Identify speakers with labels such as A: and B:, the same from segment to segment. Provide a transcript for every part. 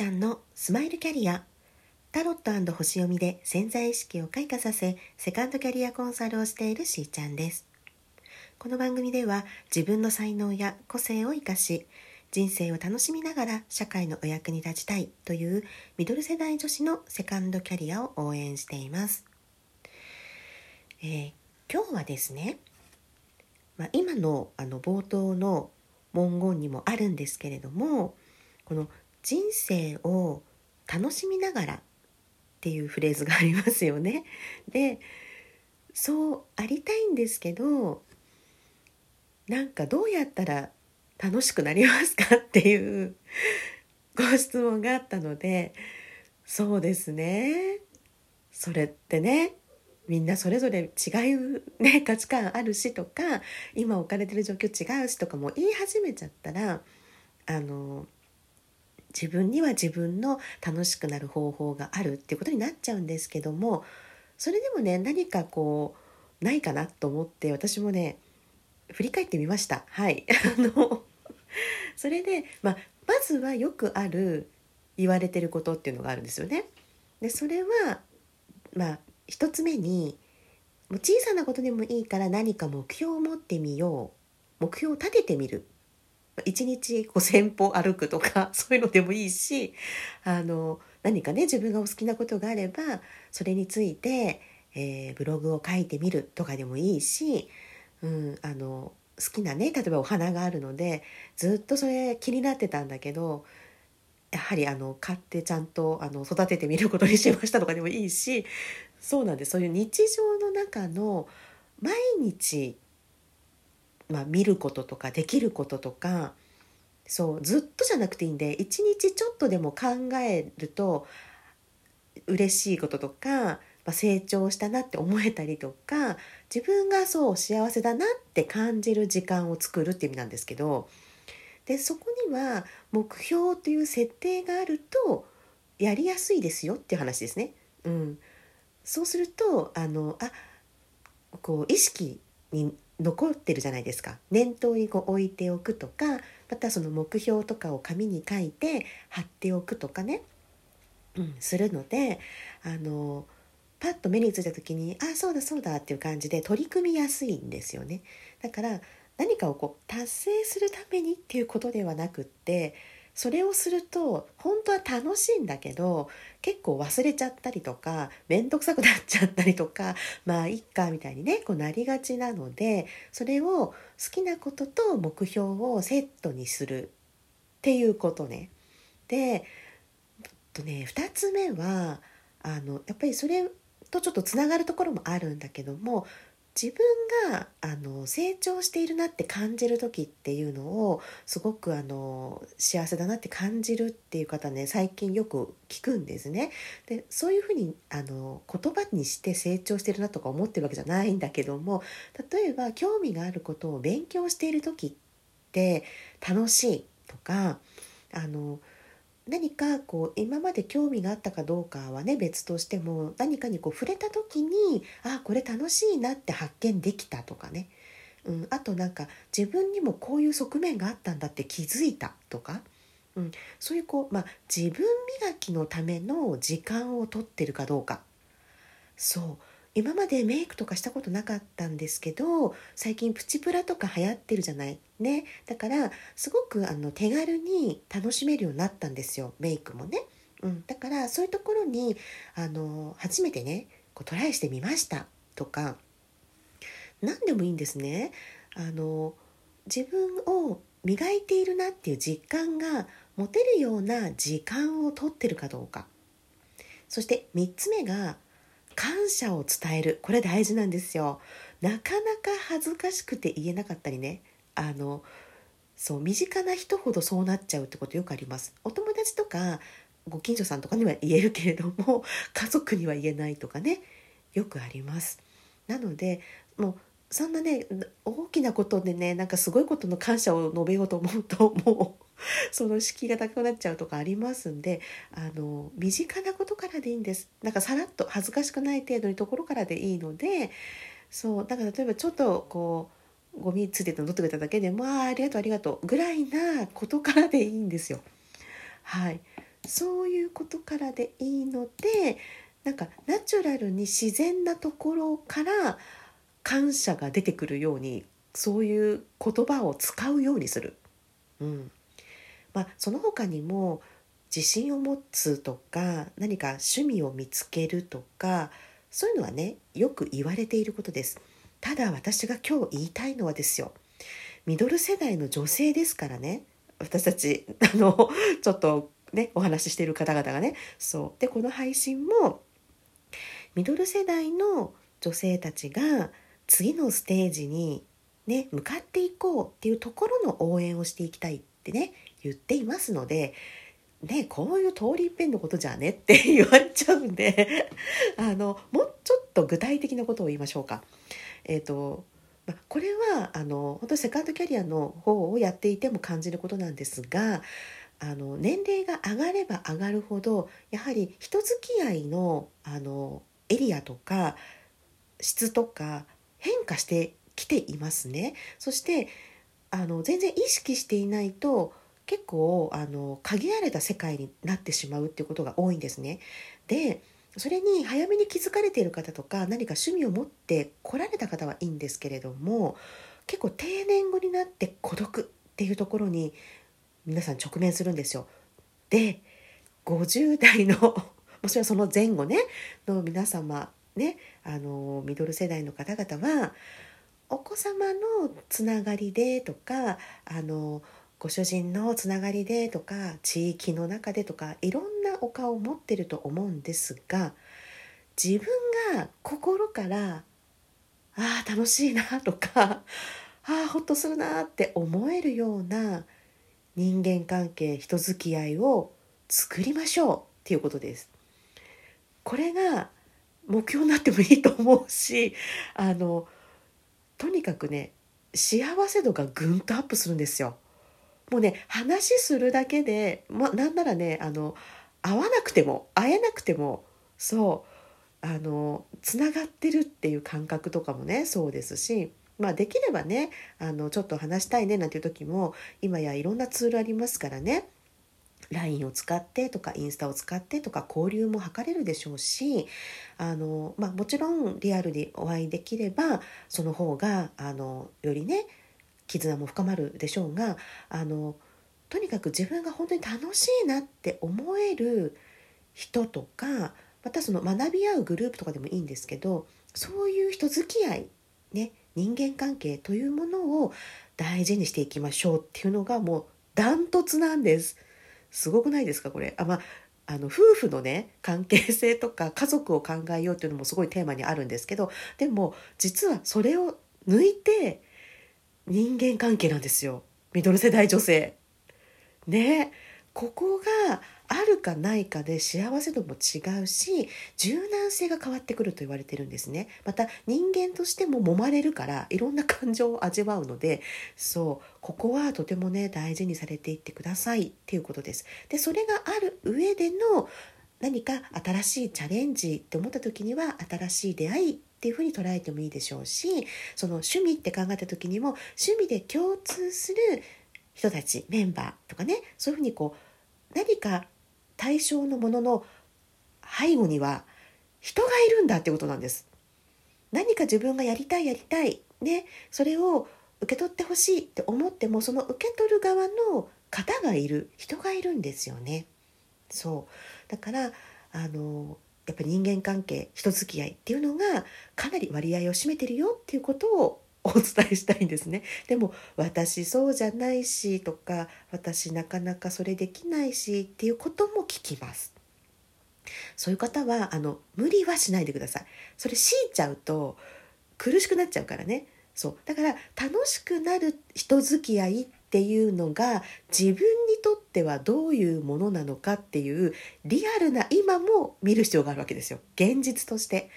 A: ちゃんのスマイルキャリア。タロット星読みで潜在意識を開花させセカンドキャリアコンサルをしているしーちゃんです。この番組では自分の才能や個性を生かし人生を楽しみながら社会のお役に立ちたいというミドル世代女子のセカンドキャリアを応援しています、えー、今日はですね、まあ、今のあの冒頭の文言にもあるんですけれどもこの人生を楽しみながらっていうフレーズがありますよね。でそうありたいんですけどなんかどうやったら楽しくなりますかっていうご質問があったのでそうですねそれってねみんなそれぞれ違う、ね、価値観あるしとか今置かれてる状況違うしとかも言い始めちゃったらあの自分には自分の楽しくなる方法があるっていうことになっちゃうんですけどもそれでもね何かこうないかなと思って私もね振り返ってみました。はい。あのそれで、まあ、まずはよくある言われてることっていうのがあるんですよね。でそれはまあ一つ目にもう小さなことでもいいから何か目標を持ってみよう。目標を立ててみる。1日5,000歩歩くとか そういうのでもいいしあの何かね自分がお好きなことがあればそれについて、えー、ブログを書いてみるとかでもいいし、うん、あの好きなね例えばお花があるのでずっとそれ気になってたんだけどやはりあの買ってちゃんとあの育ててみることにしましたとかでもいいしそうなんです。そういう日常の中の毎日まあ、見ることとかできることとかそうずっとじゃなくていいんで一日ちょっとでも考えると嬉しいこととか、まあ、成長したなって思えたりとか自分がそう幸せだなって感じる時間を作るっていう意味なんですけどでそこには目標という設定があるとやりやすいですよっていう話ですね。うん、そうするとあのあこう意識に残ってるじゃないですか念頭にこう置いておくとかまたその目標とかを紙に書いて貼っておくとかね、うん、するのであのパッと目についた時にあそうだそうだっていう感じで取り組みやすいんですよね。だから何かをこう達成するためにっていうことではなくってそれをすると本当は楽しいんだけど結構忘れちゃったりとか面倒くさくなっちゃったりとかまあいっかみたいにねこうなりがちなのでそれを好きなことと目標をセットにするっていうことね。でとね2つ目はあのやっぱりそれとちょっとつながるところもあるんだけども自分があの成長しているなって感じる時っていうのをすごくあの幸せだなって感じるっていう方ね最近よく聞くんですね。でそういうふうにあの言葉にして成長してるなとか思ってるわけじゃないんだけども例えば興味があることを勉強している時って楽しいとかあの何かこう今まで興味があったかどうかはね別としても何かにこう触れた時にあこれ楽しいなって発見できたとかね、うん、あとなんか自分にもこういう側面があったんだって気づいたとか、うん、そういうこう、まあ、自分磨きのための時間をとってるかどうか。そう。今までメイクとかしたことなかったんですけど最近プチプラとか流行ってるじゃない？ね。だからすごくあの手軽に楽しめるようになったんですよ。メイクもね、うん、だからそういうところにあの初めてねこうトライしてみました。とか。何でもいいんですね。あの自分を磨いているなっていう実感が持てるような時間をとってるかどうか。そして3つ目が感謝を伝える。これ大事なんですよ。なかなか恥ずかしくて言えなかったりね。あのそう身近な人ほどそうなっちゃうってことよくあります。お友達とかご近所さんとかには言えるけれども家族には言えないとかね。よくあります。なのでもうそんなね大きなことでねなんかすごいことの感謝を述べようと思うともう その敷居が高くなっちゃうとかありますんであの身近なことからでいいんですなんかさらっと恥ずかしくない程度にところからでいいのでそうだから例えばちょっとこうゴミついてたの取ってくれただけでもあありがとうありがとうぐらいなことからでいいんですよ。はいそういうことからでいいのでなんかナチュラルに自然なところから感謝が出てくるようにそういう言葉を使うようにする。うんまあ、その他にも自信を持つとか何か趣味を見つけるとかそういうのはねよく言われていることです。ただ私が今日言いたいのはですよミドル世代の女性ですからね私たち あのちょっとねお話ししている方々がねそうでこの配信もミドル世代の女性たちが次のステージにね向かっていこうっていうところの応援をしていきたいってね言っていますのでね、こういう通り一遍のことじゃね って言われちゃうんであのもうちょっと具体的なことを言いましょうか。えーとまこれはあの本当セカンドキャリアの方をやっていても感じることなんですがあの年齢が上がれば上がるほどやはり人付き合いのあのエリアとか質とか変化してきていますね。そしてあの全然意識していないと結構あの限られた世界になってしまうっていうことが多いんですね。でそれに早めに気づかれている方とか何か趣味を持って来られた方はいいんですけれども結構定年後になって孤独っていうところに皆さん直面するんですよ。で50代の もちろんその前後ねの皆様ねあのミドル世代の方々はお子様のつながりでとかあのご主人のつながりでとか地域の中でとかいろんなお顔を持ってると思うんですが自分が心から「ああ楽しいな」とか「ああほっとするな」って思えるような人間関係人付き合いを作りましょうっていうことです。これが目標になってもいいと思うしあのとにかくね幸せ度がぐんとアップするんですよ。もうね話するだけで、ま、なんならねあの会わなくても会えなくてもそうあのつながってるっていう感覚とかもねそうですし、まあ、できればねあのちょっと話したいねなんていう時も今やいろんなツールありますからね LINE を使ってとかインスタを使ってとか交流も図れるでしょうしあの、まあ、もちろんリアルにお会いできればその方があのよりね絆も深まるでしょうがあのとにかく自分が本当に楽しいなって思える人とかまたその学び合うグループとかでもいいんですけどそういう人付き合いね人間関係というものを大事にしていきましょうっていうのがもうダントツなんです。すごくないですかこれ。あまああの夫婦のね関係性とか家族を考えようっていうのもすごいテーマにあるんですけどでも実はそれを抜いて人間関係なんですよミドル世代女性。ねここがあるかないかで幸せ度も違うし柔軟性が変わってくると言われてるんですね。また人間としても揉まれるからいろんな感情を味わうのでそうここはとてもね大事にされていってくださいっていうことです。でそれがある上での何か新しいチャレンジって思った時には新しい出会いっていうふうに捉えてもいいでしょうしその趣味って考えた時にも趣味で共通する人たちメンバーとかねそういうふうにこう何か対象のものの背後には人がいるんだってことなんです。何か自分がやりたいやりたいねそれを受け取ってほしいって思ってもその受け取る側の方がいる人がいるんですよね。そうだからあのやっぱり人間関係人付き合いっていうのがかなり割合を占めてるよっていうことをお伝えしたいんですね。でも私そうじゃないしとか私なかなかそれできないしっていうことも聞きます。そういう方はあの無理はしないでください。それ強いちゃうと苦しくなっちゃうからね。そうだから楽しくなる人付き合いっていうのが自分にとってはどういうものなのかっていうリアルな今も見る必要があるわけですよ現実として。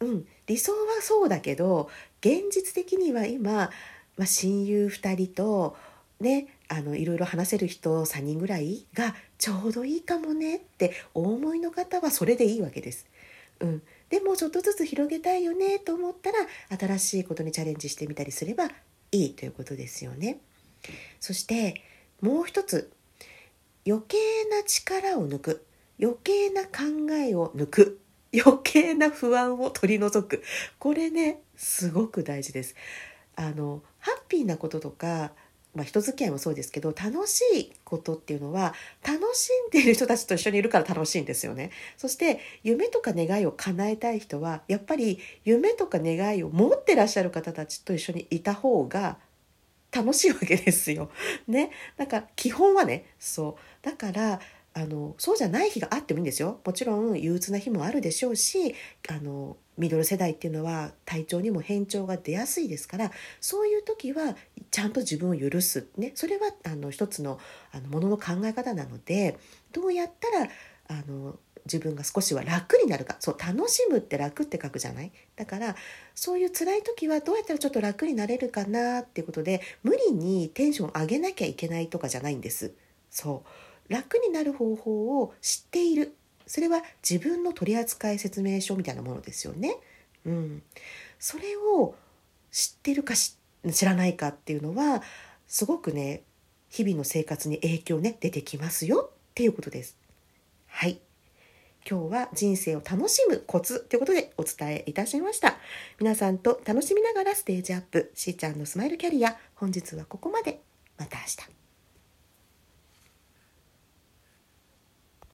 A: うん、理想はそうだけど現実的には今、まあ、親友2人とねあのいろいろ話せる人3人ぐらいがちょうどいいかもねってお思いの方はそれでいいわけです。うん、でもちょっとずつ広げたいよねと思ったら新しいことにチャレンジしてみたりすればいいということですよね。そしてもう一つ余計な力を抜く余計な考えを抜く余計な不安を取り除くこれねすごく大事ですあのハッピーなこととかまあ、人付き合いもそうですけど楽しいことっていうのは楽しんでいる人たちと一緒にいるから楽しいんですよね。そして夢とか願いを叶えたい人はやっぱり夢とか願いを持ってらっしゃる方たちと一緒にいた方が楽しいわけですよ。ね。だから基本はねそうだからあのそうじゃない日があってもいいんですよ。もちろん憂鬱な日もあるでしょうしあのミドル世代っていうのは体調にも変調が出やすいですからそういう時はちゃんと自分を許す、ね、それはあの一つのあのものの考え方なのでどうやったらあの自分が少しは楽になるか。そう楽しむって楽って書くじゃない？だからそういう辛い時はどうやったらちょっと楽になれるかなっていうことで無理にテンション上げなきゃいけないとかじゃないんです。そう。楽になる方法を知っているそれは自分の取扱説明書みたいなものですよね。うん、それを知ってるか知らないかっていうのはすごくね日々の生活に影響ね出てきますよっていうことです。はい今日は人生を楽しむコツということでお伝えいたしました。皆さんと楽しみながらステージアップ、しーちゃんのスマイルキャリア、本日はここまで。また明日。